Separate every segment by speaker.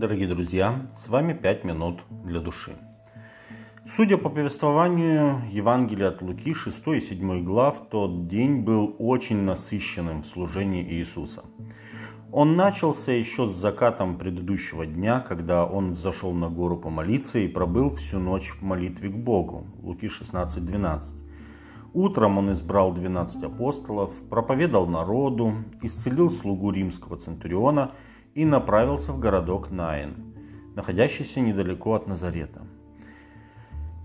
Speaker 1: Дорогие друзья, с вами «Пять минут для души». Судя по повествованию Евангелия от Луки 6 и 7 глав, тот день был очень насыщенным в служении Иисуса. Он начался еще с закатом предыдущего дня, когда он взошел на гору помолиться и пробыл всю ночь в молитве к Богу. Луки 16:12. Утром он избрал 12 апостолов, проповедал народу, исцелил слугу римского центуриона – и направился в городок Наин, находящийся недалеко от Назарета.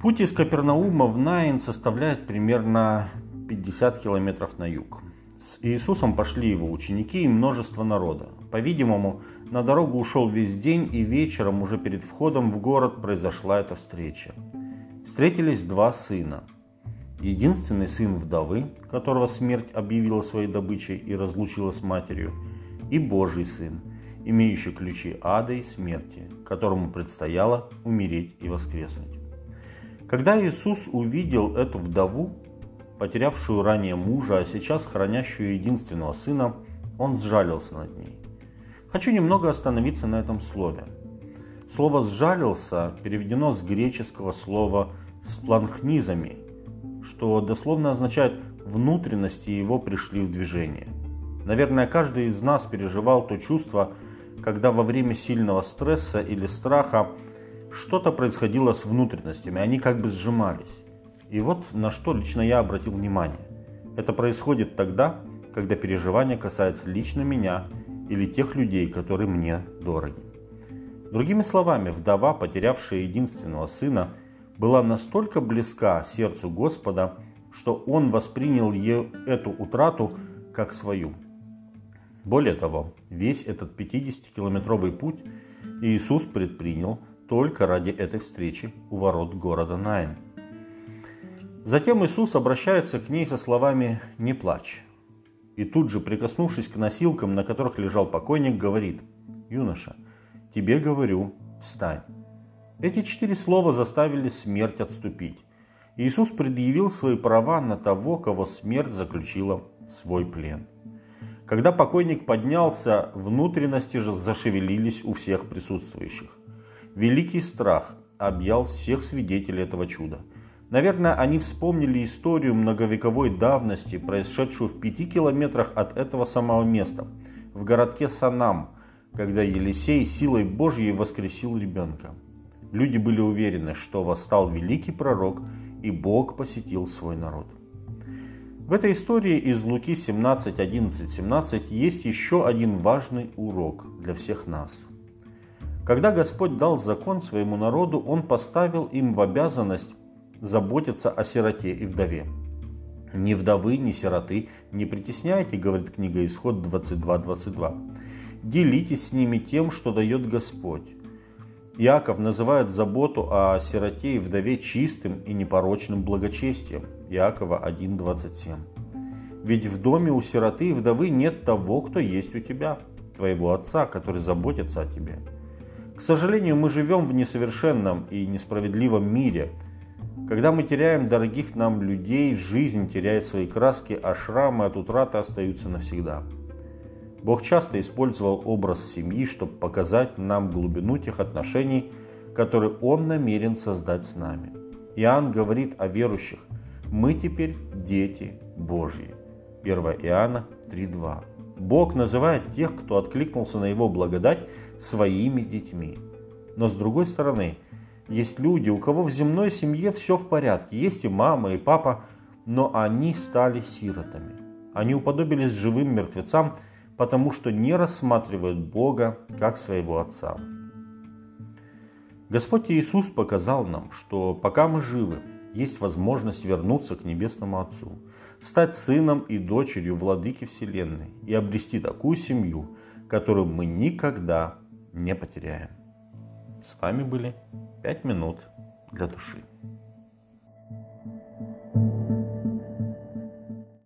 Speaker 1: Путь из Капернаума в Наин составляет примерно 50 километров на юг. С Иисусом пошли его ученики и множество народа. По-видимому, на дорогу ушел весь день, и вечером, уже перед входом в город, произошла эта встреча. Встретились два сына. Единственный сын вдовы, которого смерть объявила своей добычей и разлучила с матерью, и Божий сын – имеющий ключи ада и смерти, которому предстояло умереть и воскреснуть. Когда Иисус увидел эту вдову, потерявшую ранее мужа, а сейчас хранящую единственного сына, он сжалился над ней. Хочу немного остановиться на этом слове. Слово «сжалился» переведено с греческого слова «спланхнизами», что дословно означает «внутренности его пришли в движение». Наверное, каждый из нас переживал то чувство, когда во время сильного стресса или страха что-то происходило с внутренностями, они как бы сжимались. И вот на что лично я обратил внимание. Это происходит тогда, когда переживание касается лично меня или тех людей, которые мне дороги. Другими словами, вдова, потерявшая единственного сына, была настолько близка сердцу Господа, что он воспринял ее эту утрату как свою – более того, весь этот 50-километровый путь Иисус предпринял только ради этой встречи у ворот города Найн. Затем Иисус обращается к ней со словами «Не плачь». И тут же, прикоснувшись к носилкам, на которых лежал покойник, говорит «Юноша, тебе говорю, встань». Эти четыре слова заставили смерть отступить. Иисус предъявил свои права на того, кого смерть заключила в свой плен – когда покойник поднялся, внутренности же зашевелились у всех присутствующих. Великий страх объял всех свидетелей этого чуда. Наверное, они вспомнили историю многовековой давности, происшедшую в пяти километрах от этого самого места, в городке Санам, когда Елисей силой Божьей воскресил ребенка. Люди были уверены, что восстал великий пророк, и Бог посетил свой народ. В этой истории из Луки 17, 11, 17 есть еще один важный урок для всех нас. Когда Господь дал закон своему народу, Он поставил им в обязанность заботиться о сироте и вдове. Ни вдовы, ни сироты не притесняйте, говорит книга Исход 22.22. Делитесь с ними тем, что дает Господь. Иаков называет заботу о сироте и вдове чистым и непорочным благочестием. Иакова 1.27. Ведь в доме у сироты и вдовы нет того, кто есть у тебя, твоего отца, который заботится о тебе. К сожалению, мы живем в несовершенном и несправедливом мире. Когда мы теряем дорогих нам людей, жизнь теряет свои краски, а шрамы от утраты остаются навсегда. Бог часто использовал образ семьи, чтобы показать нам глубину тех отношений, которые Он намерен создать с нами. Иоанн говорит о верующих. Мы теперь дети Божьи. 1 Иоанна 3.2. Бог называет тех, кто откликнулся на Его благодать, своими детьми. Но с другой стороны, есть люди, у кого в земной семье все в порядке. Есть и мама, и папа, но они стали сиротами. Они уподобились живым мертвецам, потому что не рассматривают Бога как своего Отца. Господь Иисус показал нам, что пока мы живы, есть возможность вернуться к Небесному Отцу, стать сыном и дочерью владыки Вселенной и обрести такую семью, которую мы никогда не потеряем. С вами были «Пять минут для души».